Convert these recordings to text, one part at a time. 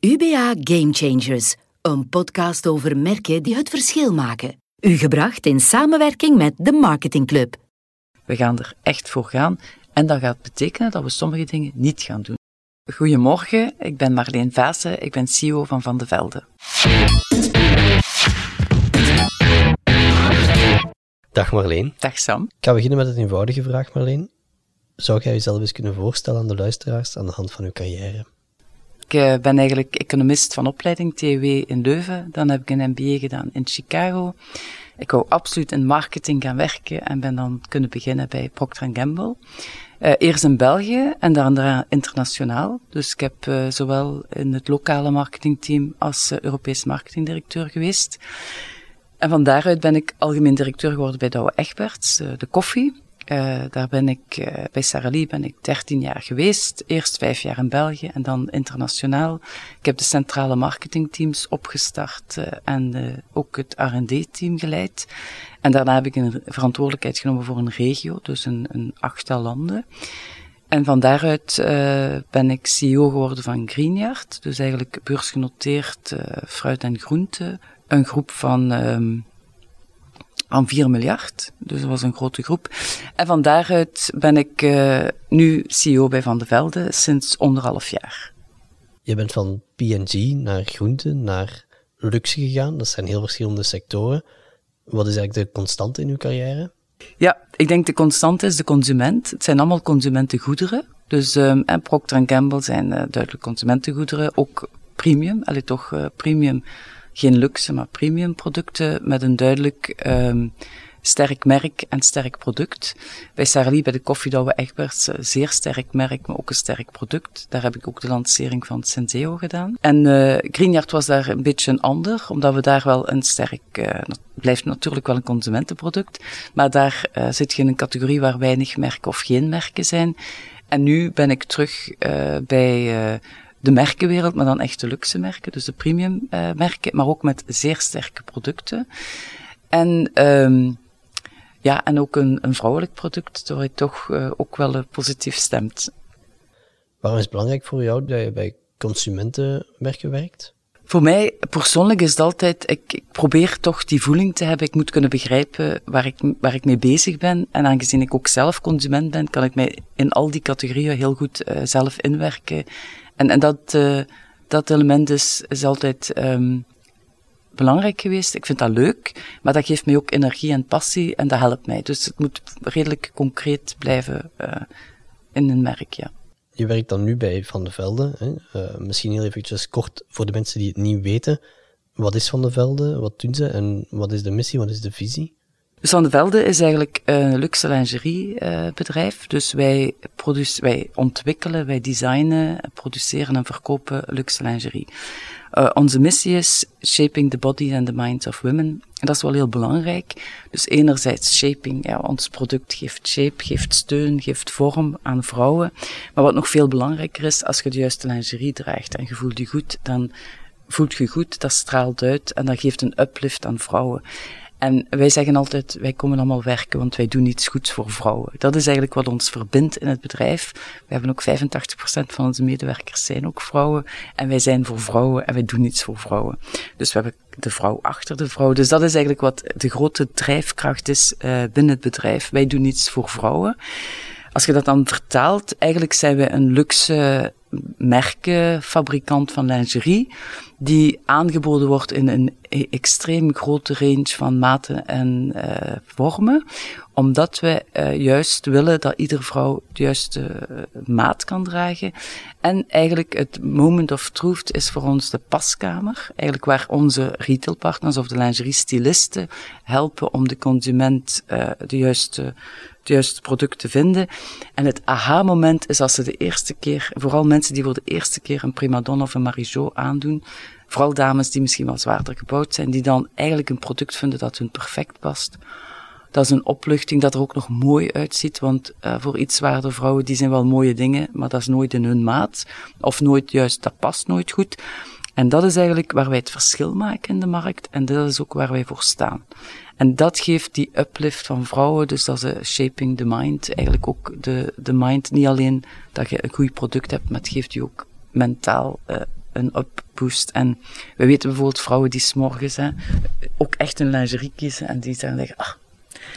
UBA Game Changers, een podcast over merken die het verschil maken. U gebracht in samenwerking met de Marketing Club. We gaan er echt voor gaan en dat gaat betekenen dat we sommige dingen niet gaan doen. Goedemorgen, ik ben Marleen Vaassen, ik ben CEO van Van de Velde. Dag Marleen. Dag Sam. Ik ga beginnen met een eenvoudige vraag, Marleen. Zou jij jezelf eens kunnen voorstellen aan de luisteraars aan de hand van uw carrière? Ik eh, ben eigenlijk economist van opleiding, TW in Leuven. Dan heb ik een MBA gedaan in Chicago. Ik wou absoluut in marketing gaan werken en ben dan kunnen beginnen bij Procter Gamble. Uh, eerst in België en daarna internationaal. Dus ik heb uh, zowel in het lokale marketingteam als Europees marketingdirecteur geweest. En van daaruit ben ik algemeen directeur geworden bij Douwe Egberts, de koffie. Uh, daar ben ik, uh, bij Lee ben ik 13 jaar geweest. Eerst vijf jaar in België en dan internationaal. Ik heb de centrale marketingteams opgestart uh, en ook het R&D-team geleid. En daarna heb ik een verantwoordelijkheid genomen voor een regio, dus een, een achttal landen. En van daaruit ben ik CEO geworden van Greenyard, dus eigenlijk beursgenoteerd fruit en groente. Een groep van um, aan 4 miljard. Dus dat was een grote groep. En van daaruit ben ik uh, nu CEO bij Van de Velde sinds anderhalf jaar. Je bent van P&G naar groente, naar luxe gegaan. Dat zijn heel verschillende sectoren. Wat is eigenlijk de constante in uw carrière? Ja, ik denk de constante is de consument. Het zijn allemaal consumentengoederen. Dus um, en Procter Gamble zijn uh, duidelijk consumentengoederen. Ook premium, alleen toch uh, premium geen luxe, maar premium producten met een duidelijk um, sterk merk en sterk product. Bij Sarali, bij de koffiedouwe Egberts, zeer sterk merk, maar ook een sterk product. Daar heb ik ook de lancering van Senseo gedaan. En uh, Greenyard was daar een beetje een ander, omdat we daar wel een sterk, uh, blijft natuurlijk wel een consumentenproduct, maar daar uh, zit je in een categorie waar weinig merken of geen merken zijn. En nu ben ik terug uh, bij de merkenwereld, maar dan echt de luxe merken, dus de premium uh, merken, maar ook met zeer sterke producten. En um, ja, en ook een, een vrouwelijk product, waar je toch uh, ook wel uh, positief stemt. Waarom is het belangrijk voor jou dat je bij consumentenmerken werkt? Voor mij persoonlijk is het altijd, ik, ik, probeer toch die voeling te hebben. Ik moet kunnen begrijpen waar ik, waar ik mee bezig ben. En aangezien ik ook zelf consument ben, kan ik mij in al die categorieën heel goed uh, zelf inwerken. En, en dat, uh, dat element is, is altijd um, belangrijk geweest. Ik vind dat leuk, maar dat geeft mij ook energie en passie en dat helpt mij. Dus het moet redelijk concreet blijven uh, in een merk, ja. Je werkt dan nu bij Van de Velde. Hè? Uh, misschien heel eventjes kort voor de mensen die het niet weten. Wat is Van de Velde? Wat doen ze? En wat is de missie? Wat is de visie? Dus Van de Velde is eigenlijk een luxe lingeriebedrijf. Uh, dus wij, wij ontwikkelen, wij designen, produceren en verkopen luxe lingerie. Uh, onze missie is shaping the body and the minds of women. En dat is wel heel belangrijk. Dus enerzijds shaping, ons product geeft shape, geeft steun, geeft vorm aan vrouwen. Maar wat nog veel belangrijker is, als je de juiste lingerie draagt en je voelt je goed, dan voelt je goed, dat straalt uit en dat geeft een uplift aan vrouwen. En wij zeggen altijd, wij komen allemaal werken, want wij doen iets goeds voor vrouwen. Dat is eigenlijk wat ons verbindt in het bedrijf. We hebben ook 85% van onze medewerkers zijn ook vrouwen. En wij zijn voor vrouwen en wij doen iets voor vrouwen. Dus we hebben de vrouw achter de vrouw. Dus dat is eigenlijk wat de grote drijfkracht is uh, binnen het bedrijf. Wij doen iets voor vrouwen. Als je dat dan vertaalt, eigenlijk zijn we een luxe merkenfabrikant van lingerie, die aangeboden wordt in een extreem grote range van maten en uh, vormen, omdat we uh, juist willen dat iedere vrouw de juiste uh, maat kan dragen. En eigenlijk het moment of truth is voor ons de paskamer, eigenlijk waar onze retailpartners of de lingerie-stylisten helpen om de consument de juiste juiste product te vinden. En het aha-moment is als ze de eerste keer, vooral mensen die voor de eerste keer een primadonna of een Marijot aandoen, vooral dames die misschien wel zwaarder gebouwd zijn, die dan eigenlijk een product vinden dat hun perfect past. Dat is een opluchting dat er ook nog mooi uitziet, want uh, voor iets zwaarder vrouwen, die zijn wel mooie dingen, maar dat is nooit in hun maat, of nooit juist, dat past nooit goed. En dat is eigenlijk waar wij het verschil maken in de markt, en dat is ook waar wij voor staan. En dat geeft die uplift van vrouwen, dus dat is shaping the mind, eigenlijk ook de, de mind, niet alleen dat je een goed product hebt, maar het geeft je ook mentaal uh, een boost. En we weten bijvoorbeeld vrouwen die s'morgens ook echt een lingerie kiezen en die zeggen, ah,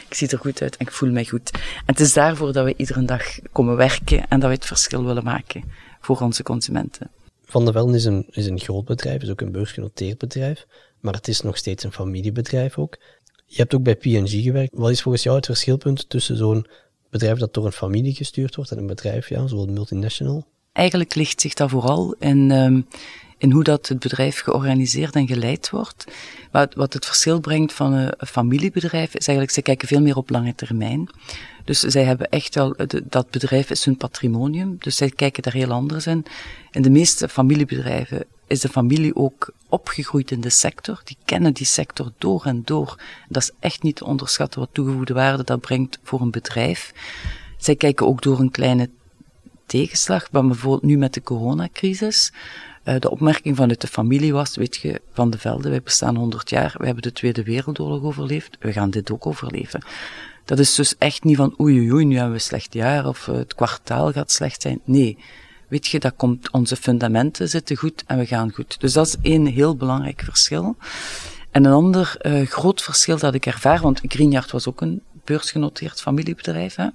ik zie er goed uit en ik voel mij goed. En het is daarvoor dat we iedere dag komen werken en dat we het verschil willen maken voor onze consumenten. Van der Velde is een, is een groot bedrijf, is ook een beursgenoteerd bedrijf, maar het is nog steeds een familiebedrijf ook. Je hebt ook bij P&G gewerkt. Wat is volgens jou het verschilpunt tussen zo'n bedrijf dat door een familie gestuurd wordt en een bedrijf, ja, zoals multinational? Eigenlijk ligt zich dat vooral in, um, in hoe dat het bedrijf georganiseerd en geleid wordt. Wat, het verschil brengt van een, een familiebedrijf is eigenlijk, ze kijken veel meer op lange termijn. Dus zij hebben echt wel, dat bedrijf is hun patrimonium, dus zij kijken daar heel anders in. In de meeste familiebedrijven is de familie ook opgegroeid in de sector. Die kennen die sector door en door. Dat is echt niet te onderschatten wat toegevoegde waarde dat brengt voor een bedrijf. Zij kijken ook door een kleine tegenslag, maar bijvoorbeeld nu met de coronacrisis. Uh, de opmerking vanuit de familie was, weet je, Van de Velde, wij bestaan 100 jaar, we hebben de Tweede Wereldoorlog overleefd, we gaan dit ook overleven. Dat is dus echt niet van oei oei, nu hebben we een slecht jaar of uh, het kwartaal gaat slecht zijn. Nee, weet je, dat komt, onze fundamenten zitten goed en we gaan goed. Dus dat is één heel belangrijk verschil. En een ander uh, groot verschil dat ik ervaar, want Greenyard was ook een beursgenoteerd familiebedrijf, hè.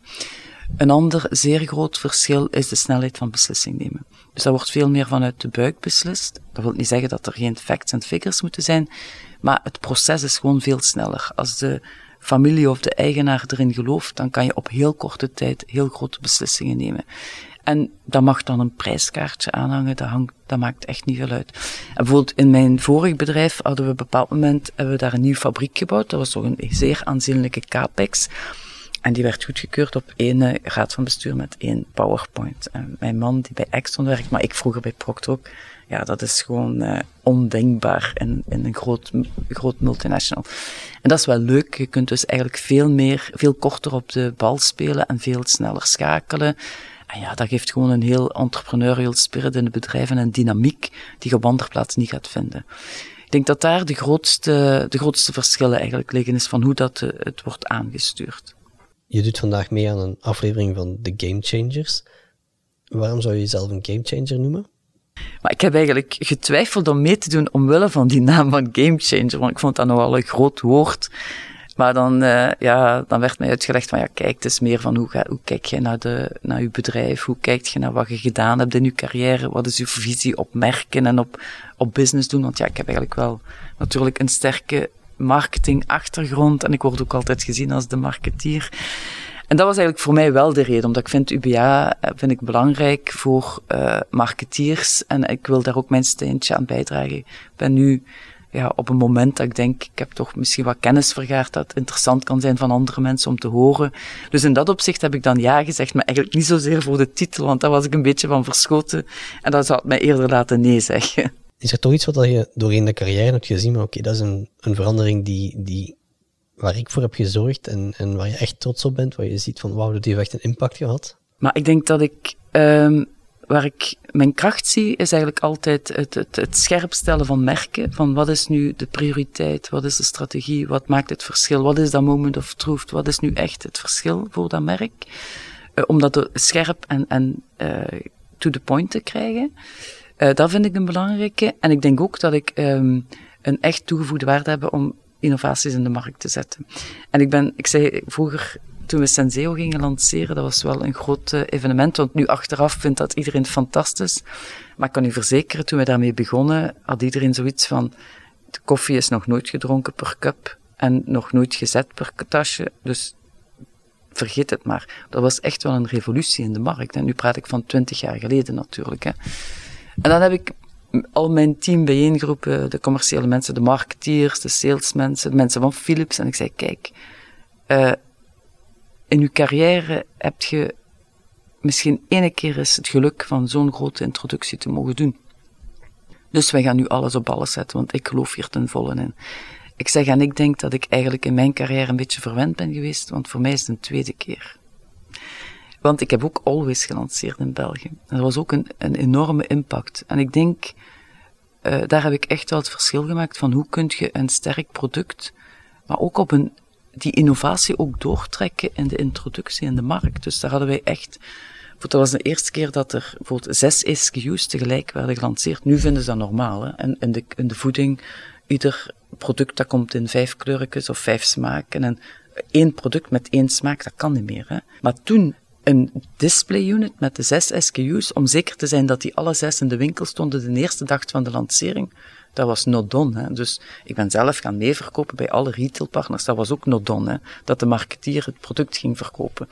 Een ander zeer groot verschil is de snelheid van beslissing nemen. Dus dat wordt veel meer vanuit de buik beslist. Dat wil niet zeggen dat er geen facts en figures moeten zijn, maar het proces is gewoon veel sneller. Als de familie of de eigenaar erin gelooft, dan kan je op heel korte tijd heel grote beslissingen nemen. En dat mag dan een prijskaartje aanhangen, dat, hangt, dat maakt echt niet veel uit. En bijvoorbeeld in mijn vorig bedrijf hadden we op een bepaald moment hebben we daar een nieuwe fabriek gebouwd. Dat was toch een zeer aanzienlijke capex. En die werd goedgekeurd op één uh, raad van bestuur met één PowerPoint. En mijn man die bij Exxon werkt, maar ik vroeger bij Procter ook. Ja, dat is gewoon uh, ondenkbaar in, in een groot, groot multinational. En dat is wel leuk. Je kunt dus eigenlijk veel meer, veel korter op de bal spelen en veel sneller schakelen. En ja, dat geeft gewoon een heel entrepreneurial spirit in de bedrijven en dynamiek die je plaatsen niet gaat vinden. Ik denk dat daar de grootste, de grootste verschillen eigenlijk liggen, is van hoe dat uh, het wordt aangestuurd. Je doet vandaag mee aan een aflevering van The Game Changers. Waarom zou je jezelf een game changer noemen? Maar ik heb eigenlijk getwijfeld om mee te doen omwille van die naam van game changer, want ik vond dat nogal een groot woord. Maar dan, uh, ja, dan werd mij uitgelegd van, ja, kijk, het is meer van hoe, ga, hoe kijk je naar, de, naar je bedrijf, hoe kijk je naar wat je gedaan hebt in je carrière, wat is je visie op merken en op, op business doen. Want ja, ik heb eigenlijk wel natuurlijk een sterke marketingachtergrond en ik word ook altijd gezien als de marketeer. En dat was eigenlijk voor mij wel de reden, omdat ik vind UBA eh, vind ik belangrijk voor uh, marketeers en ik wil daar ook mijn steentje aan bijdragen. Ik ben nu ja, op een moment dat ik denk, ik heb toch misschien wat kennis vergaard dat interessant kan zijn van andere mensen om te horen. Dus in dat opzicht heb ik dan ja gezegd, maar eigenlijk niet zozeer voor de titel, want daar was ik een beetje van verschoten en dat zou het mij eerder laten nee zeggen. Is er toch iets wat je doorheen de carrière hebt gezien, maar oké, dat is een, een verandering die, die, waar ik voor heb gezorgd en, en waar je echt trots op bent, waar je ziet van wauw, dat heeft echt een impact gehad? Maar ik denk dat ik, um, waar ik mijn kracht zie, is eigenlijk altijd het, het, het scherp stellen van merken, van wat is nu de prioriteit, wat is de strategie, wat maakt het verschil, wat is dat moment of truth, wat is nu echt het verschil voor dat merk, uh, om dat scherp en, en uh, to the point te krijgen. Uh, dat vind ik een belangrijke. En ik denk ook dat ik um, een echt toegevoegde waarde heb om innovaties in de markt te zetten. En ik ben, ik zei vroeger, toen we Senseo gingen lanceren, dat was wel een groot uh, evenement, want nu achteraf vindt dat iedereen fantastisch. Maar ik kan u verzekeren, toen we daarmee begonnen, had iedereen zoiets van, de koffie is nog nooit gedronken per cup en nog nooit gezet per tasje, dus vergeet het maar. Dat was echt wel een revolutie in de markt. En nu praat ik van twintig jaar geleden natuurlijk. Hè. En dan heb ik al mijn team bijeengeroepen, de commerciële mensen, de marketeers, de salesmensen, de mensen van Philips. En ik zei, kijk, uh, in uw carrière heb je misschien ene keer eens het geluk van zo'n grote introductie te mogen doen. Dus wij gaan nu alles op alles zetten, want ik geloof hier ten volle in. Ik zeg, en ik denk dat ik eigenlijk in mijn carrière een beetje verwend ben geweest, want voor mij is het een tweede keer. Want ik heb ook Always gelanceerd in België. Dat was ook een, een enorme impact. En ik denk, uh, daar heb ik echt wel het verschil gemaakt van hoe kun je een sterk product, maar ook op een, die innovatie ook doortrekken in de introductie in de markt. Dus daar hadden wij echt Dat was de eerste keer dat er bijvoorbeeld zes SKU's tegelijk werden gelanceerd. Nu vinden ze dat normaal. Hè? En in de, in de voeding, ieder product dat komt in vijf kleurtjes of vijf smaken. En één product met één smaak, dat kan niet meer. Hè? Maar toen een display unit met de zes SKU's, om zeker te zijn dat die alle zes in de winkel stonden de eerste dag van de lancering dat was not done. Hè. Dus ik ben zelf gaan meeverkopen bij alle retailpartners. Dat was ook not done. Hè. Dat de marketeer het product ging verkopen.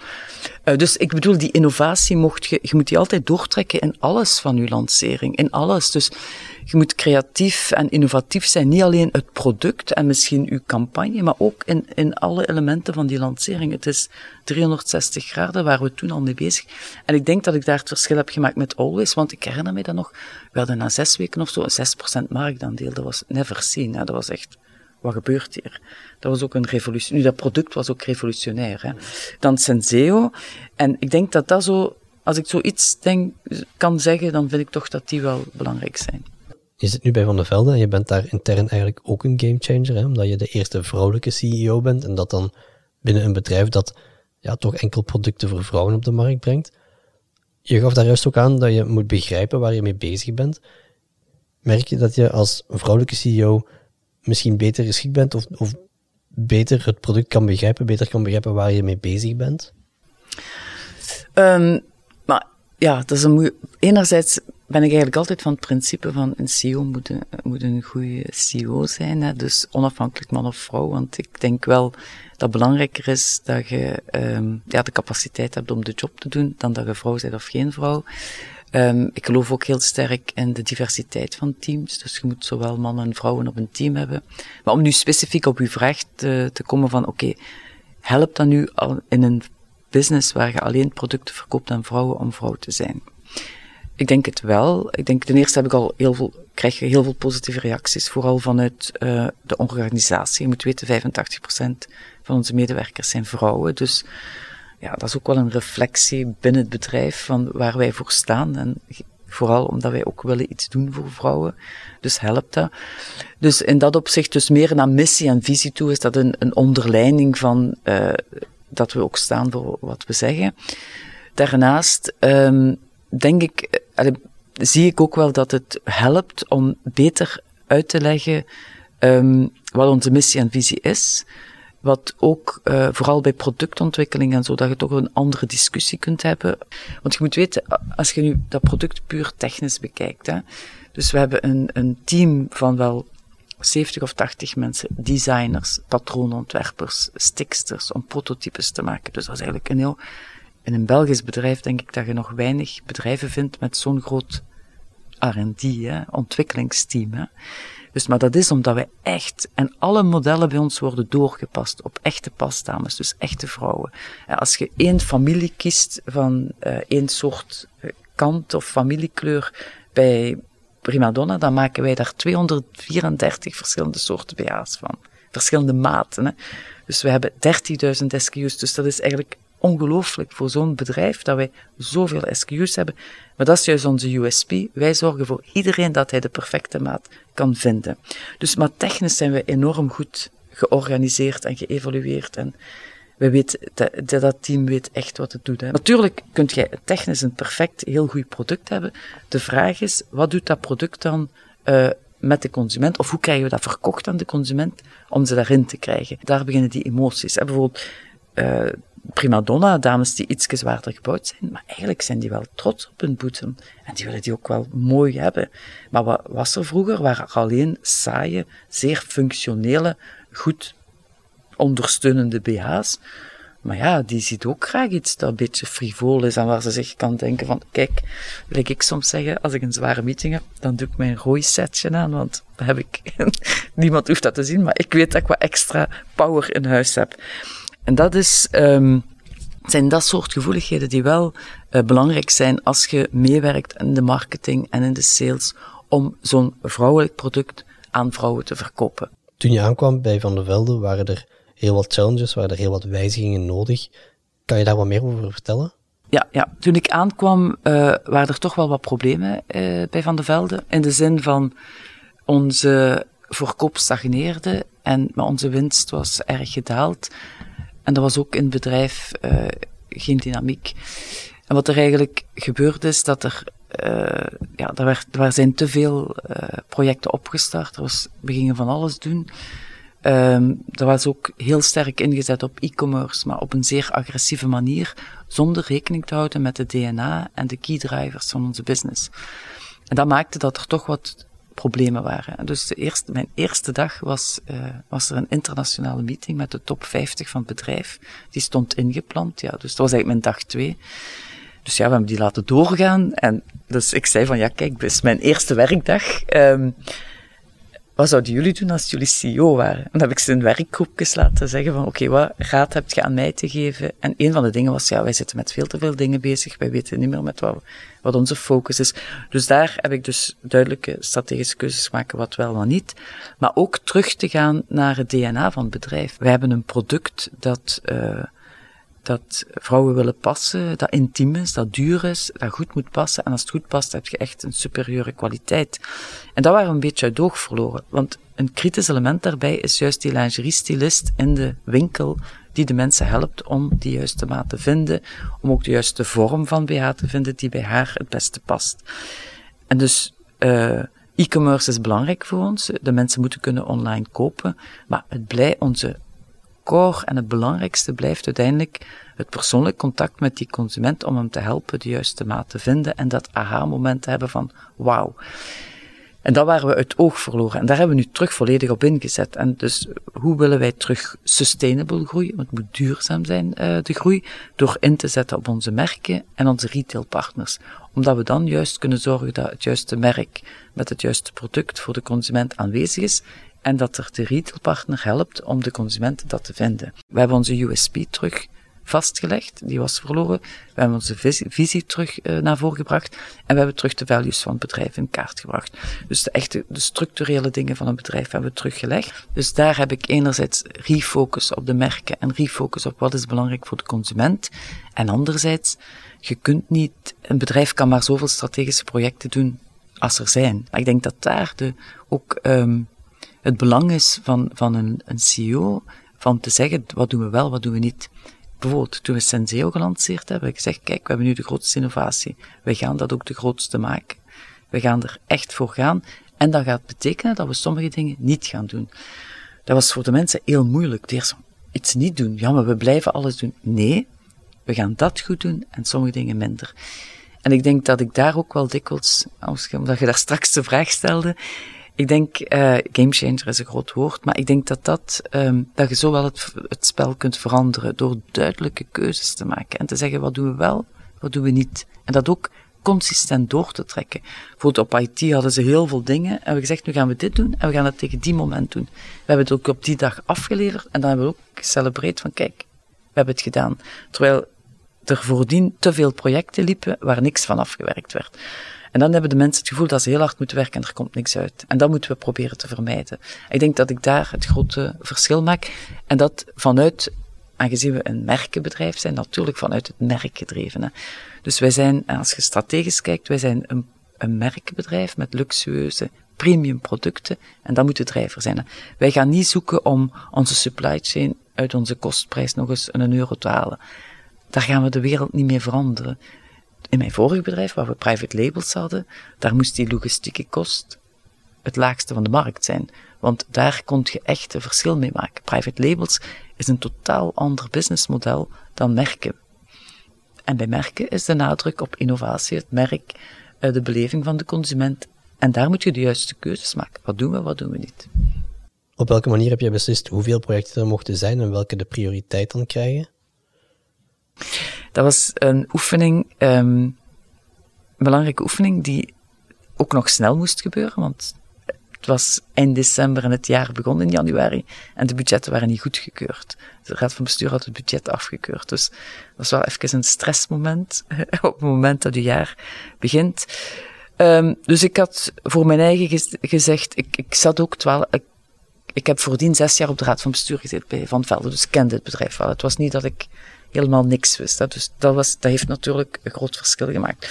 Uh, dus ik bedoel, die innovatie mocht je, je moet die altijd doortrekken in alles van je lancering. In alles. Dus je moet creatief en innovatief zijn. Niet alleen het product en misschien uw campagne, maar ook in, in alle elementen van die lancering. Het is 360 graden waar we toen al mee bezig. En ik denk dat ik daar het verschil heb gemaakt met Always, want ik herinner me dat nog. We hadden na zes weken of zo een 6% marktaandeel. Dat was never seen. Dat was echt wat gebeurt hier? Dat was ook een revolutie. Nu, dat product was ook revolutionair. Hè. Dan Senseo. En ik denk dat dat zo, als ik zoiets denk, kan zeggen, dan vind ik toch dat die wel belangrijk zijn. Je zit nu bij Van der Velde en je bent daar intern eigenlijk ook een gamechanger, omdat je de eerste vrouwelijke CEO bent en dat dan binnen een bedrijf dat ja, toch enkel producten voor vrouwen op de markt brengt. Je gaf daar juist ook aan dat je moet begrijpen waar je mee bezig bent. Merk je dat je als vrouwelijke CEO misschien beter geschikt bent of, of beter het product kan begrijpen, beter kan begrijpen waar je mee bezig bent? Um, maar ja, dat is een Enerzijds ben ik eigenlijk altijd van het principe van een CEO moet een, moet een goede CEO zijn. Hè? Dus onafhankelijk man of vrouw. Want ik denk wel dat belangrijker is dat je um, ja, de capaciteit hebt om de job te doen, dan dat je vrouw bent of geen vrouw. Um, ik geloof ook heel sterk in de diversiteit van teams. Dus je moet zowel mannen en vrouwen op een team hebben. Maar om nu specifiek op uw vraag te, te komen van, oké, helpt dat nu al in een business waar je alleen producten verkoopt aan vrouwen om vrouw te zijn? Ik denk het wel. Ik denk ten eerste heb ik al heel veel, krijg je heel veel positieve reacties, vooral vanuit uh, de organisatie. Je moet weten, 85% van onze medewerkers zijn vrouwen. Dus ja, dat is ook wel een reflectie binnen het bedrijf van waar wij voor staan. En vooral omdat wij ook willen iets doen voor vrouwen. Dus helpt dat. Dus in dat opzicht, dus meer naar missie en visie toe, is dat een, een onderlijning van uh, dat we ook staan voor wat we zeggen. Daarnaast um, denk ik, zie ik ook wel dat het helpt om beter uit te leggen um, wat onze missie en visie is. Wat ook uh, vooral bij productontwikkeling en zo, dat je toch een andere discussie kunt hebben. Want je moet weten, als je nu dat product puur technisch bekijkt, hè, dus we hebben een, een team van wel 70 of 80 mensen, designers, patroonontwerpers, stiksters, om prototypes te maken. Dus dat is eigenlijk een heel in een Belgisch bedrijf denk ik dat je nog weinig bedrijven vindt met zo'n groot R&D, ontwikkelingsteam. Hè. Dus, maar dat is omdat wij echt, en alle modellen bij ons worden doorgepast op echte pasdames, dus echte vrouwen. En als je één familie kiest van uh, één soort eh, kant of familiekleur bij Primadonna, dan maken wij daar 234 verschillende soorten BH's van. Verschillende maten. Hè. Dus we hebben 30.000 SKU's, dus dat is eigenlijk ongelooflijk voor zo'n bedrijf dat wij zoveel SKU's hebben. Maar dat is juist onze USP. Wij zorgen voor iedereen dat hij de perfecte maat kan vinden. Dus maar technisch zijn we enorm goed georganiseerd en geëvolueerd. En we weten, dat, dat team weet echt wat het doet. Hè. Natuurlijk kunt jij technisch een perfect, heel goed product hebben. De vraag is, wat doet dat product dan uh, met de consument? Of hoe krijgen we dat verkocht aan de consument om ze daarin te krijgen? Daar beginnen die emoties. Hè. Bijvoorbeeld, uh, prima donna, dames die iets zwaarder gebouwd zijn, maar eigenlijk zijn die wel trots op hun boetem. En die willen die ook wel mooi hebben. Maar wat was er vroeger? Waren alleen saaie, zeer functionele, goed ondersteunende BH's. Maar ja, die ziet ook graag iets dat een beetje frivol is en waar ze zich kan denken van, kijk, wil ik soms zeggen, als ik een zware meeting heb, dan doe ik mijn rooi setje aan, want heb ik, niemand hoeft dat te zien, maar ik weet dat ik wat extra power in huis heb. En dat is, um, zijn dat soort gevoeligheden die wel uh, belangrijk zijn als je meewerkt in de marketing en in de sales om zo'n vrouwelijk product aan vrouwen te verkopen. Toen je aankwam bij Van der Velde waren er heel wat challenges, waren er heel wat wijzigingen nodig. Kan je daar wat meer over vertellen? Ja, ja. toen ik aankwam uh, waren er toch wel wat problemen uh, bij Van der Velde. In de zin van onze verkoop stagneerde en maar onze winst was erg gedaald. En er was ook in het bedrijf uh, geen dynamiek. En wat er eigenlijk gebeurd is, dat er, uh, ja, er, werd, er zijn te veel uh, projecten opgestart. Er was, we gingen van alles doen. Um, er was ook heel sterk ingezet op e-commerce, maar op een zeer agressieve manier, zonder rekening te houden met de DNA en de key drivers van onze business. En dat maakte dat er toch wat problemen waren. Dus de eerste, mijn eerste dag was, uh, was er een internationale meeting met de top 50 van het bedrijf. Die stond ingepland, ja, dus dat was eigenlijk mijn dag twee. Dus ja, we hebben die laten doorgaan. En dus ik zei van, ja, kijk, dit is mijn eerste werkdag. Um, wat zouden jullie doen als jullie CEO waren? En dan heb ik ze in werkgroepjes laten zeggen van, oké, wat raad heb je aan mij te geven? En een van de dingen was, ja, wij zitten met veel te veel dingen bezig. Wij weten niet meer met wat, wat onze focus is. Dus daar heb ik dus duidelijke strategische keuzes maken, wat wel, wat niet. Maar ook terug te gaan naar het DNA van het bedrijf. Wij hebben een product dat, uh, dat vrouwen willen passen, dat intiem is, dat duur is, dat goed moet passen. En als het goed past, heb je echt een superieure kwaliteit. En dat waren we een beetje uit oog verloren. Want een kritisch element daarbij is juist die lingerie-stylist in de winkel die de mensen helpt om die juiste maat te vinden, om ook de juiste vorm van BH te vinden die bij haar het beste past. En dus uh, e-commerce is belangrijk voor ons. De mensen moeten kunnen online kopen, maar het blij, onze core en het belangrijkste blijft uiteindelijk het persoonlijk contact met die consument om hem te helpen de juiste maat te vinden en dat aha-moment te hebben van wauw. En dat waren we uit oog verloren. En daar hebben we nu terug volledig op ingezet. En dus hoe willen wij terug sustainable groeien? Want het moet duurzaam zijn, uh, de groei. Door in te zetten op onze merken en onze retailpartners. Omdat we dan juist kunnen zorgen dat het juiste merk met het juiste product voor de consument aanwezig is en dat er de retailpartner helpt om de consument dat te vinden. We hebben onze USP terug vastgelegd, die was verloren. We hebben onze visie, terug uh, naar voren gebracht en we hebben terug de values van het bedrijf in kaart gebracht. Dus de echte, de structurele dingen van een bedrijf hebben we teruggelegd. Dus daar heb ik enerzijds refocus op de merken en refocus op wat is belangrijk voor de consument. En anderzijds, je kunt niet, een bedrijf kan maar zoveel strategische projecten doen als er zijn. Ik denk dat daar de, ook um, het belang is van, van een, een CEO, van te zeggen, wat doen we wel, wat doen we niet. Bijvoorbeeld, toen we Senseo gelanceerd hebben, we gezegd, kijk, we hebben nu de grootste innovatie. We gaan dat ook de grootste maken. We gaan er echt voor gaan. En dat gaat betekenen dat we sommige dingen niet gaan doen. Dat was voor de mensen heel moeilijk. Eerst iets niet doen. Ja, maar we blijven alles doen. Nee, we gaan dat goed doen en sommige dingen minder. En ik denk dat ik daar ook wel dikwijls, omdat je daar straks de vraag stelde, ik denk, uh, gamechanger is een groot woord, maar ik denk dat dat, um, dat je zo wel het, het spel kunt veranderen door duidelijke keuzes te maken en te zeggen wat doen we wel, wat doen we niet. En dat ook consistent door te trekken. Bijvoorbeeld op IT hadden ze heel veel dingen en we gezegd, nu gaan we dit doen en we gaan het tegen die moment doen. We hebben het ook op die dag afgeleverd en dan hebben we ook gecelebreerd van kijk, we hebben het gedaan. Terwijl er voordien te veel projecten liepen waar niks van afgewerkt werd. En dan hebben de mensen het gevoel dat ze heel hard moeten werken en er komt niks uit. En dat moeten we proberen te vermijden. Ik denk dat ik daar het grote verschil maak. En dat vanuit, aangezien we een merkenbedrijf zijn, natuurlijk vanuit het merk gedreven. Dus wij zijn, als je strategisch kijkt, wij zijn een, een merkenbedrijf met luxueuze premium producten. En dat moet de drijver zijn. Wij gaan niet zoeken om onze supply chain uit onze kostprijs nog eens een euro te halen. Daar gaan we de wereld niet mee veranderen in mijn vorige bedrijf, waar we private labels hadden, daar moest die logistieke kost het laagste van de markt zijn. Want daar kon je echt een verschil mee maken. Private labels is een totaal ander businessmodel dan merken. En bij merken is de nadruk op innovatie, het merk, eh, de beleving van de consument. En daar moet je de juiste keuzes maken. Wat doen we, wat doen we niet? Op welke manier heb je beslist hoeveel projecten er mochten zijn en welke de prioriteit dan krijgen? Dat was een oefening, um, een belangrijke oefening, die ook nog snel moest gebeuren, want het was eind december en het jaar begon in januari en de budgetten waren niet goedgekeurd. De Raad van Bestuur had het budget afgekeurd. Dus dat was wel even een stressmoment op het moment dat het jaar begint. Um, dus ik had voor mijn eigen gezegd, ik, ik zat ook twaalf, ik, ik heb voordien zes jaar op de Raad van Bestuur gezeten bij Van Velden, dus ik kende het bedrijf wel. Het was niet dat ik helemaal niks wist. Dus dat, was, dat heeft natuurlijk een groot verschil gemaakt.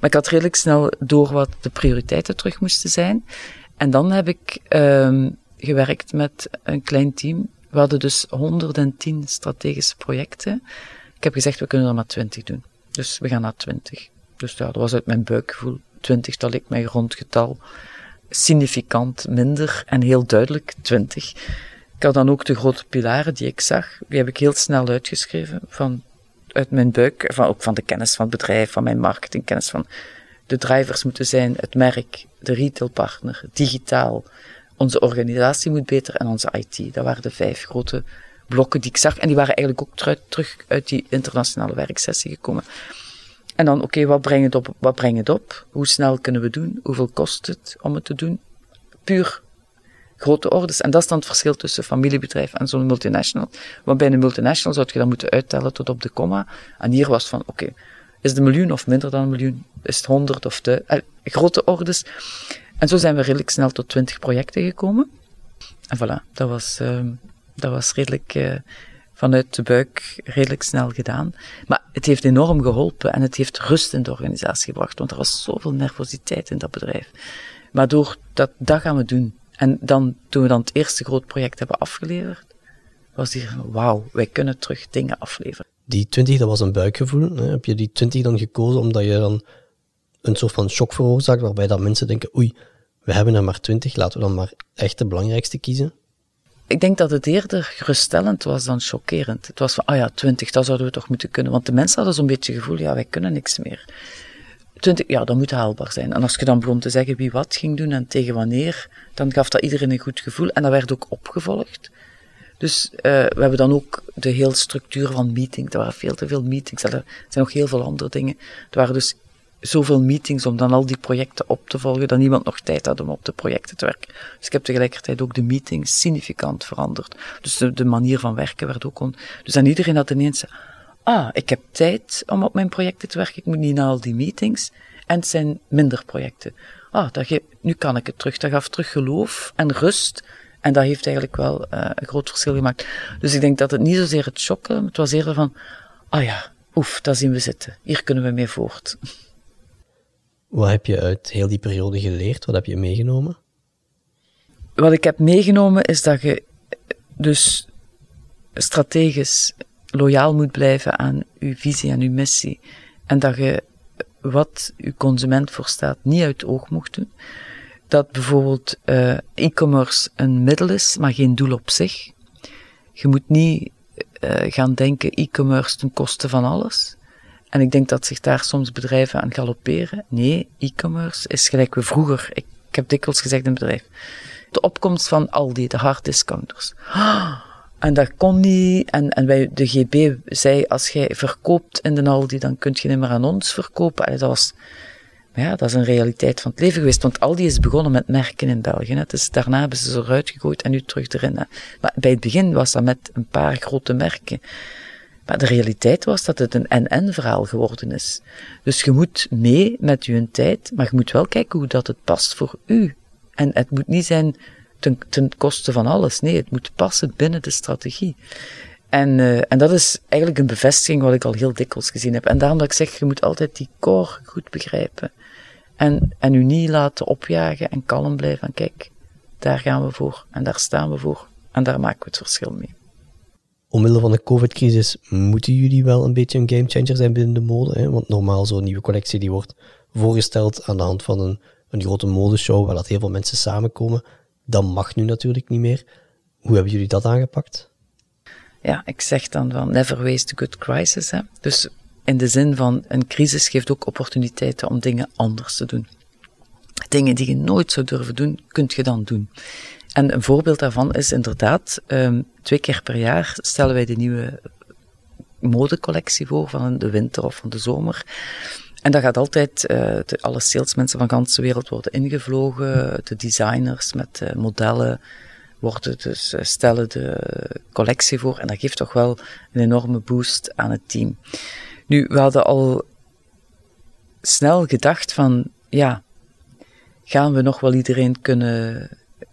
Maar ik had redelijk snel door wat de prioriteiten terug moesten zijn. En dan heb ik um, gewerkt met een klein team. We hadden dus 110 strategische projecten. Ik heb gezegd, we kunnen er maar 20 doen. Dus we gaan naar 20. Dus ja, dat was uit mijn buikgevoel. 20, dat leek mij rondgetal. Significant minder en heel duidelijk 20. Ik had dan ook de grote pilaren die ik zag, die heb ik heel snel uitgeschreven van, uit mijn buik, van, ook van de kennis van het bedrijf, van mijn marketingkennis, van de drivers moeten zijn het merk, de retailpartner, digitaal. Onze organisatie moet beter en onze IT. Dat waren de vijf grote blokken die ik zag. En die waren eigenlijk ook terug uit die internationale werksessie gekomen. En dan, oké, wat brengt het op? Wat brengt het op? Hoe snel kunnen we doen? Hoeveel kost het om het te doen? Puur grote orders. En dat is dan het verschil tussen familiebedrijf en zo'n multinational. Want bij een multinational zou je dat moeten uittellen tot op de komma. En hier was van, oké, is het een miljoen of minder dan een miljoen? Is het honderd of de eh, grote orders? En zo zijn we redelijk snel tot twintig projecten gekomen. En voilà, dat was, uh, dat was redelijk uh, vanuit de buik redelijk snel gedaan. Maar het heeft enorm geholpen en het heeft rust in de organisatie gebracht, want er was zoveel nervositeit in dat bedrijf. Maar door dat, dat gaan we doen. En dan, toen we dan het eerste groot project hebben afgeleverd, was hier, wauw, wij kunnen terug dingen afleveren. Die 20, dat was een buikgevoel. Hè? Heb je die 20 dan gekozen omdat je dan een soort van shock veroorzaakt, waarbij dat mensen denken, oei, we hebben er maar 20, laten we dan maar echt de belangrijkste kiezen? Ik denk dat het eerder geruststellend was dan chockerend. Het was van, ah ja, 20, dat zouden we toch moeten kunnen. Want de mensen hadden zo'n beetje het gevoel, ja, wij kunnen niks meer. 20, ja, dat moet haalbaar zijn. En als je dan begon te zeggen wie wat ging doen en tegen wanneer, dan gaf dat iedereen een goed gevoel. En dat werd ook opgevolgd. Dus uh, we hebben dan ook de hele structuur van meetings. Er waren veel te veel meetings. Er zijn nog heel veel andere dingen. Er waren dus zoveel meetings om dan al die projecten op te volgen, dat niemand nog tijd had om op de projecten te werken. Dus ik heb tegelijkertijd ook de meetings significant veranderd. Dus de, de manier van werken werd ook on... Dus dan iedereen had ineens, ah, ik heb tijd om op mijn projecten te werken, ik moet niet naar al die meetings. En het zijn minder projecten. Ah, dat ge... nu kan ik het terug. Dat gaf terug geloof en rust. En dat heeft eigenlijk wel uh, een groot verschil gemaakt. Dus ik denk dat het niet zozeer het shocken, het was eerder van, ah ja, oef, daar zien we zitten. Hier kunnen we mee voort. Wat heb je uit heel die periode geleerd? Wat heb je meegenomen? Wat ik heb meegenomen is dat je dus strategisch loyaal moet blijven aan uw visie en uw missie. En dat je wat uw consument voorstaat niet uit het oog mocht doen. Dat bijvoorbeeld uh, e-commerce een middel is, maar geen doel op zich. Je moet niet uh, gaan denken e-commerce ten koste van alles. En ik denk dat zich daar soms bedrijven aan galopperen. Nee, e-commerce is gelijk we vroeger. Ik, heb dikwijls gezegd in bedrijf. De opkomst van Aldi, de hard discounters. En dat kon niet. En, en bij de GB zei, als jij verkoopt in de Aldi, dan kun je niet meer aan ons verkopen. En dat was, ja, dat is een realiteit van het leven geweest. Want Aldi is begonnen met merken in België. Hè. Dus daarna hebben ze ze eruit gegooid en nu terug erin. Hè. Maar bij het begin was dat met een paar grote merken. Maar de realiteit was dat het een NN-verhaal geworden is. Dus je moet mee met je tijd, maar je moet wel kijken hoe dat het past voor u. En het moet niet zijn ten, ten koste van alles. Nee, het moet passen binnen de strategie. En, uh, en dat is eigenlijk een bevestiging wat ik al heel dikwijls gezien heb. En daarom dat ik zeg, je moet altijd die core goed begrijpen. En, en u niet laten opjagen en kalm blijven. En kijk, daar gaan we voor. En daar staan we voor. En daar maken we het verschil mee omwille van de COVID-crisis moeten jullie wel een beetje een gamechanger zijn binnen de mode. Hè? Want normaal zo'n nieuwe collectie die wordt voorgesteld aan de hand van een, een grote modeshow waar dat heel veel mensen samenkomen. Dat mag nu natuurlijk niet meer. Hoe hebben jullie dat aangepakt? Ja, ik zeg dan van never waste a good crisis. Hè? Dus in de zin van een crisis geeft ook opportuniteiten om dingen anders te doen. Dingen die je nooit zou durven doen, kunt je dan doen. En een voorbeeld daarvan is inderdaad, um, twee keer per jaar stellen wij de nieuwe modecollectie voor van de winter of van de zomer. En dat gaat altijd, de, alle salesmensen van de ganse wereld worden ingevlogen, de designers met uh, modellen worden dus, uh, stellen de collectie voor en dat geeft toch wel een enorme boost aan het team. Nu, we hadden al snel gedacht van, ja, gaan we nog wel iedereen kunnen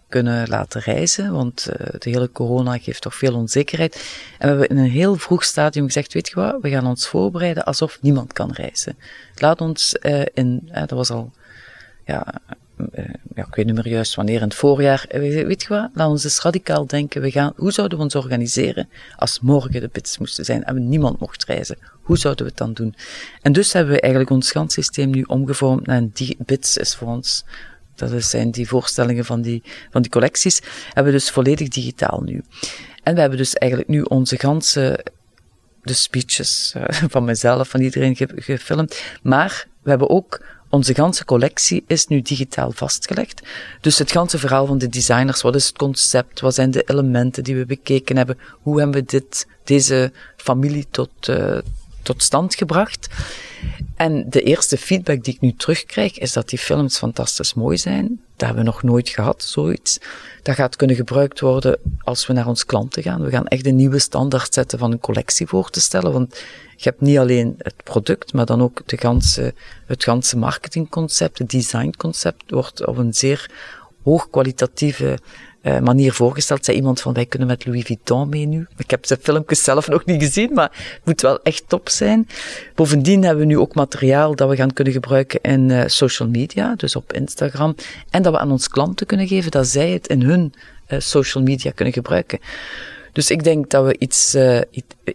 kunnen laten reizen, want uh, de hele corona geeft toch veel onzekerheid. En we hebben in een heel vroeg stadium gezegd, weet je wat, we gaan ons voorbereiden alsof niemand kan reizen. Laat ons uh, in, uh, dat was al ja, ja, ik weet niet meer juist wanneer, in het voorjaar, weet je wat, laten we eens radicaal denken, we gaan, hoe zouden we ons organiseren als morgen de bits moesten zijn en niemand mocht reizen? Hoe zouden we het dan doen? En dus hebben we eigenlijk ons systeem nu omgevormd naar een bits is voor ons dat zijn die voorstellingen van die, van die collecties, hebben we dus volledig digitaal nu. En we hebben dus eigenlijk nu onze ganse, de speeches uh, van mezelf, van iedereen gefilmd, maar we hebben ook onze ganse collectie is nu digitaal vastgelegd. Dus het ganse verhaal van de designers, wat is het concept, wat zijn de elementen die we bekeken hebben, hoe hebben we dit, deze familie tot, uh, tot stand gebracht. En de eerste feedback die ik nu terugkrijg, is dat die films fantastisch mooi zijn. Dat hebben we nog nooit gehad, zoiets. Dat gaat kunnen gebruikt worden als we naar ons klanten gaan. We gaan echt een nieuwe standaard zetten van een collectie voor te stellen. Want je hebt niet alleen het product, maar dan ook de ganse, het ganse marketingconcept, het designconcept wordt op een zeer hoogkwalitatieve uh, manier voorgesteld. Zei iemand van, wij kunnen met Louis Vuitton mee nu. Ik heb de filmpjes zelf nog niet gezien, maar het moet wel echt top zijn. Bovendien hebben we nu ook materiaal dat we gaan kunnen gebruiken in uh, social media, dus op Instagram. En dat we aan onze klanten kunnen geven, dat zij het in hun uh, social media kunnen gebruiken. Dus ik denk dat we iets,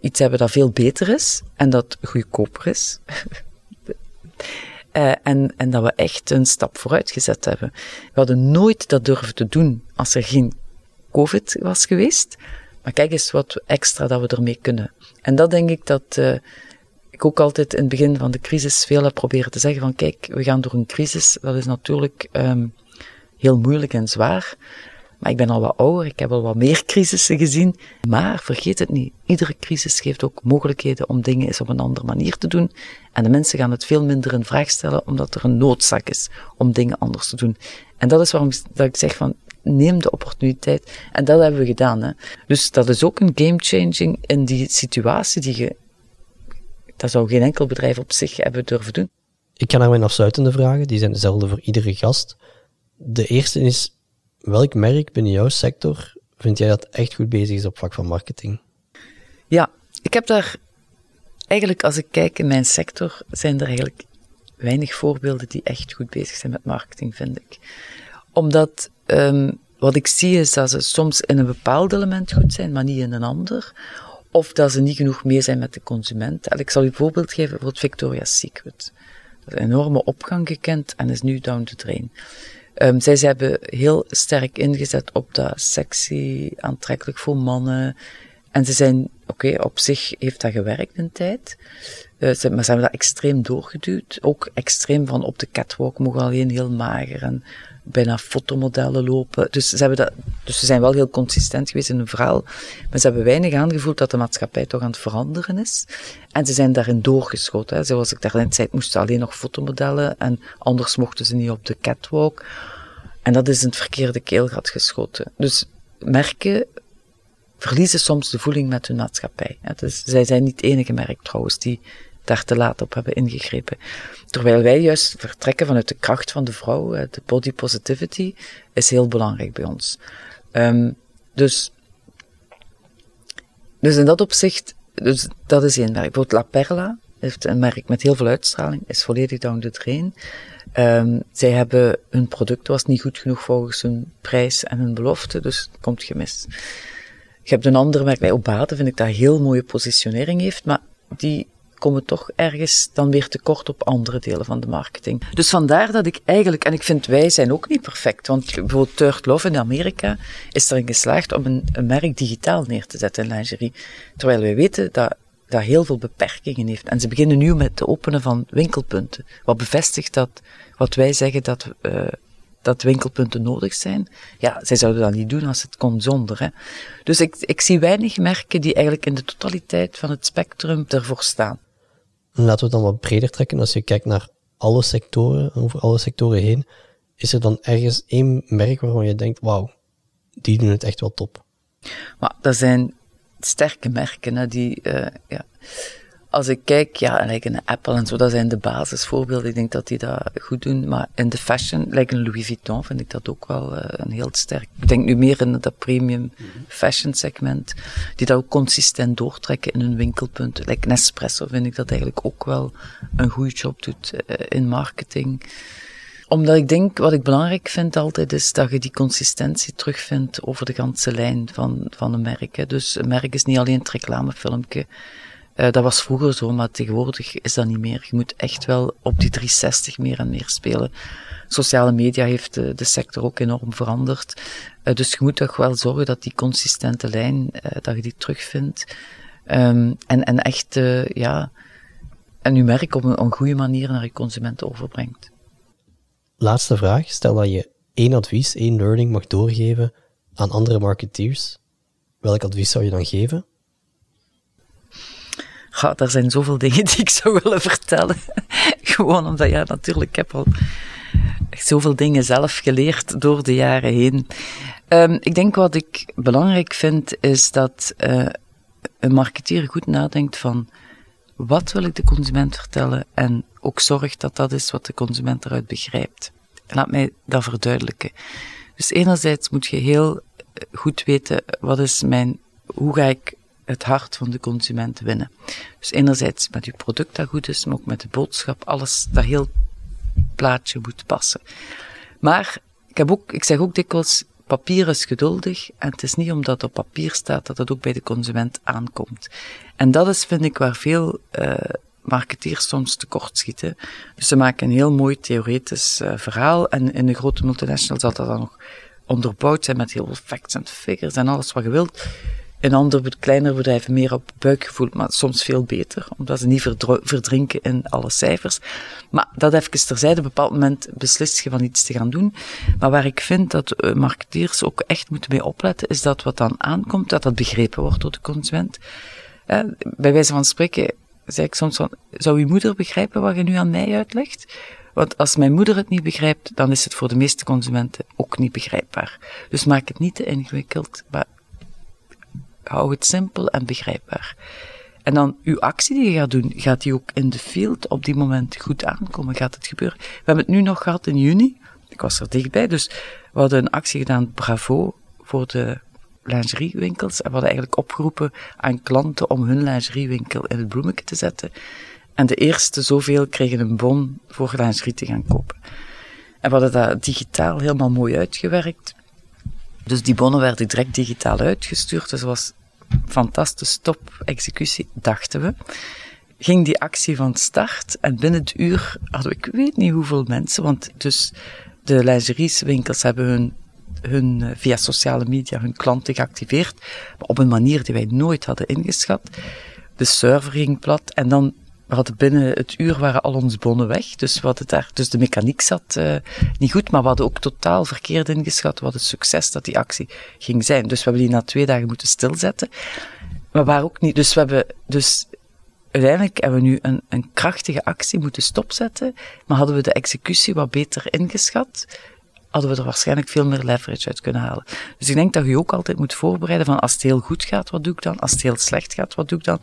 iets hebben dat veel beter is en dat goedkoper is. Uh, en, en dat we echt een stap vooruit gezet hebben. We hadden nooit dat durven te doen als er geen COVID was geweest. Maar kijk eens wat extra dat we ermee kunnen. En dat denk ik dat uh, ik ook altijd in het begin van de crisis veel heb proberen te zeggen van kijk, we gaan door een crisis. Dat is natuurlijk um, heel moeilijk en zwaar. Ik ben al wat ouder, ik heb al wat meer crisissen gezien. Maar vergeet het niet, iedere crisis geeft ook mogelijkheden om dingen eens op een andere manier te doen. En de mensen gaan het veel minder in vraag stellen, omdat er een noodzaak is om dingen anders te doen. En dat is waarom dat ik zeg van, neem de opportuniteit. En dat hebben we gedaan. Hè. Dus dat is ook een game changing in die situatie die je, dat zou geen enkel bedrijf op zich hebben durven doen. Ik ga naar mijn afsluitende vragen, die zijn dezelfde voor iedere gast. De eerste is, welk merk binnen jouw sector vind jij dat echt goed bezig is op vlak van marketing? Ja, ik heb daar eigenlijk, als ik kijk in mijn sector, zijn er eigenlijk weinig voorbeelden die echt goed bezig zijn met marketing, vind ik. Omdat um, wat ik zie is dat ze soms in een bepaald element goed zijn, maar niet in een ander. Of dat ze niet genoeg mee zijn met de consument. En ik zal u een voorbeeld geven voor Victoria's Secret. Dat is een enorme opgang gekend en is nu down the drain. Um, zij ze hebben heel sterk ingezet op dat sexy, aantrekkelijk voor mannen. En ze zijn, oké, op zich heeft dat gewerkt een tijd. Uh, ze, maar ze hebben dat extreem doorgeduwd. Ook extreem van op de catwalk mogen alleen heel mager en bijna fotomodellen lopen. Dus ze, hebben dat, dus ze zijn wel heel consistent geweest in hun verhaal. Maar ze hebben weinig aangevoeld dat de maatschappij toch aan het veranderen is. En ze zijn daarin doorgeschoten. Hè. Zoals ik daarnet zei, moesten alleen nog fotomodellen en anders mochten ze niet op de catwalk. En dat is in het verkeerde keelgat geschoten. Dus merken verliezen soms de voeling met hun maatschappij. Dus zij zijn niet het enige merk trouwens die daar te laat op hebben ingegrepen. Terwijl wij juist vertrekken vanuit de kracht van de vrouw, de body positivity, is heel belangrijk bij ons. Um, dus, dus in dat opzicht, dus dat is één merk. Bijvoorbeeld La Perla heeft een merk met heel veel uitstraling, is volledig down the drain. Um, zij hebben hun product was niet goed genoeg volgens hun prijs en hun belofte, dus komt gemist. Je hebt een andere merk, bij Obade vind ik dat heel mooie positionering heeft, maar die komen toch ergens dan weer tekort op andere delen van de marketing. Dus vandaar dat ik eigenlijk, en ik vind wij zijn ook niet perfect, want bijvoorbeeld Third Love in Amerika is erin geslaagd om een, merk digitaal neer te zetten in lingerie. Terwijl wij weten dat dat heel veel beperkingen heeft. En ze beginnen nu met het openen van winkelpunten. Wat bevestigt dat wat wij zeggen dat, uh, dat winkelpunten nodig zijn. Ja, zij zouden dat niet doen als het kon zonder. Hè. Dus ik, ik zie weinig merken die eigenlijk in de totaliteit van het spectrum ervoor staan. Laten we het dan wat breder trekken. Als je kijkt naar alle sectoren, over alle sectoren heen, is er dan ergens één merk waarvan je denkt, wauw, die doen het echt wel top? Maar er zijn sterke merken, hè, die, uh, ja. Als ik kijk, ja, like een Apple en zo, dat zijn de basisvoorbeelden. Ik denk dat die dat goed doen. Maar in de fashion, like Louis Vuitton, vind ik dat ook wel uh, een heel sterk. Ik denk nu meer in dat premium fashion segment, die dat ook consistent doortrekken in hun winkelpunten. Like Nespresso vind ik dat eigenlijk ook wel een goede job doet uh, in marketing. Omdat ik denk, wat ik belangrijk vind altijd, is dat je die consistentie terugvindt over de ganse lijn van, van een merk. Hè. Dus een merk is niet alleen het reclamefilmpje. Uh, dat was vroeger zo, maar tegenwoordig is dat niet meer. Je moet echt wel op die 360 meer en meer spelen. Sociale media heeft de, de sector ook enorm veranderd. Uh, dus je moet toch wel zorgen dat die consistente lijn, uh, dat je die terugvindt. Um, en, en echt, ja, en je merk op een, op een goede manier naar je consumenten overbrengt. Laatste vraag. Stel dat je één advies, één learning mag doorgeven aan andere marketeers. Welk advies zou je dan geven? Ja, er zijn zoveel dingen die ik zou willen vertellen. Gewoon omdat, ja, natuurlijk, ik heb al zoveel dingen zelf geleerd door de jaren heen. Um, ik denk wat ik belangrijk vind, is dat uh, een marketeer goed nadenkt van wat wil ik de consument vertellen en ook zorgt dat dat is wat de consument eruit begrijpt. Laat mij dat verduidelijken. Dus enerzijds moet je heel goed weten wat is mijn, hoe ga ik het hart van de consument winnen. Dus enerzijds met je product dat goed is, maar ook met de boodschap, alles, dat heel plaatje moet passen. Maar ik, heb ook, ik zeg ook dikwijls, papier is geduldig en het is niet omdat het op papier staat dat het ook bij de consument aankomt. En dat is, vind ik, waar veel uh, marketeers soms tekortschieten. Dus ze maken een heel mooi theoretisch uh, verhaal en in de grote multinational zal dat dan nog onderbouwd zijn met heel veel facts en figures en alles wat je wilt. In andere, kleinere bedrijven meer op buikgevoel, maar soms veel beter, omdat ze niet verdrinken in alle cijfers. Maar dat even terzijde, op een bepaald moment beslist je van iets te gaan doen. Maar waar ik vind dat uh, marketeers ook echt moeten mee opletten, is dat wat dan aankomt, dat dat begrepen wordt door de consument. Uh, bij wijze van spreken zeg ik soms van, zou uw moeder begrijpen wat je nu aan mij uitlegt? Want als mijn moeder het niet begrijpt, dan is het voor de meeste consumenten ook niet begrijpbaar. Dus maak het niet te ingewikkeld, hou het simpel en begrijpbaar. En dan uw actie die je gaat doen, gaat die ook in de field op die moment goed aankomen? Gaat het gebeuren? We hebben het nu nog gehad in juni. Ik was er dichtbij, dus we hadden een actie gedaan, bravo, voor de lingeriewinkels. En we hadden eigenlijk opgeroepen aan klanten om hun lingeriewinkel in het bloemetje te zetten. En de eerste zoveel kregen een bon voor lingerie te gaan kopen. En we hadden dat digitaal helemaal mooi uitgewerkt. Dus die bonnen werden direct digitaal uitgestuurd. Dus was fantastisch, top executie, dachten we. Ging die actie van start en binnen het uur hadden we, ik weet niet hoeveel mensen, want dus de lingerieswinkels hebben hun, hun eh, via sociale media hun klanten geactiveerd, maar op een manier die wij nooit hadden ingeschat. De server ging plat en dan we hadden binnen het uur waren al onze bonnen weg. Dus, we hadden daar, dus de mechaniek zat uh, niet goed, maar we hadden ook totaal verkeerd ingeschat wat het succes dat die actie ging zijn. Dus we hebben die na twee dagen moeten stilzetten. Maar waar ook niet. Dus we hebben, dus uiteindelijk hebben we nu een, een krachtige actie moeten stopzetten. Maar hadden we de executie wat beter ingeschat, hadden we er waarschijnlijk veel meer leverage uit kunnen halen. Dus ik denk dat je ook altijd moet voorbereiden van als het heel goed gaat, wat doe ik dan? Als het heel slecht gaat, wat doe ik dan?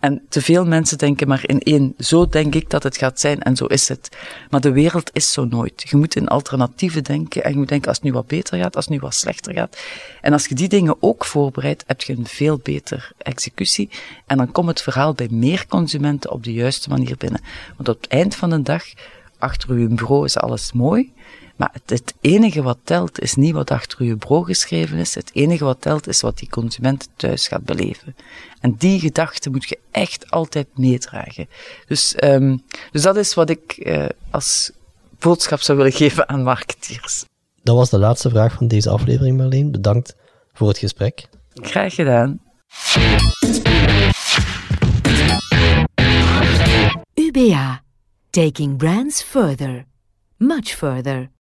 En te veel mensen denken maar in één. Zo denk ik dat het gaat zijn en zo is het. Maar de wereld is zo nooit. Je moet in alternatieven denken en je moet denken als het nu wat beter gaat, als het nu wat slechter gaat. En als je die dingen ook voorbereidt, heb je een veel beter executie. En dan komt het verhaal bij meer consumenten op de juiste manier binnen. Want op het eind van de dag, achter uw bureau is alles mooi. Maar het, het, enige wat telt is niet wat achter uw bureau geschreven is. Het enige wat telt is wat die consument thuis gaat beleven. En die gedachte moet je echt altijd meedragen. Dus, um, dus dat is wat ik uh, als boodschap zou willen geven aan marketeers. Dat was de laatste vraag van deze aflevering, Marleen. Bedankt voor het gesprek. Graag gedaan. UBA. Taking brands further. Much further.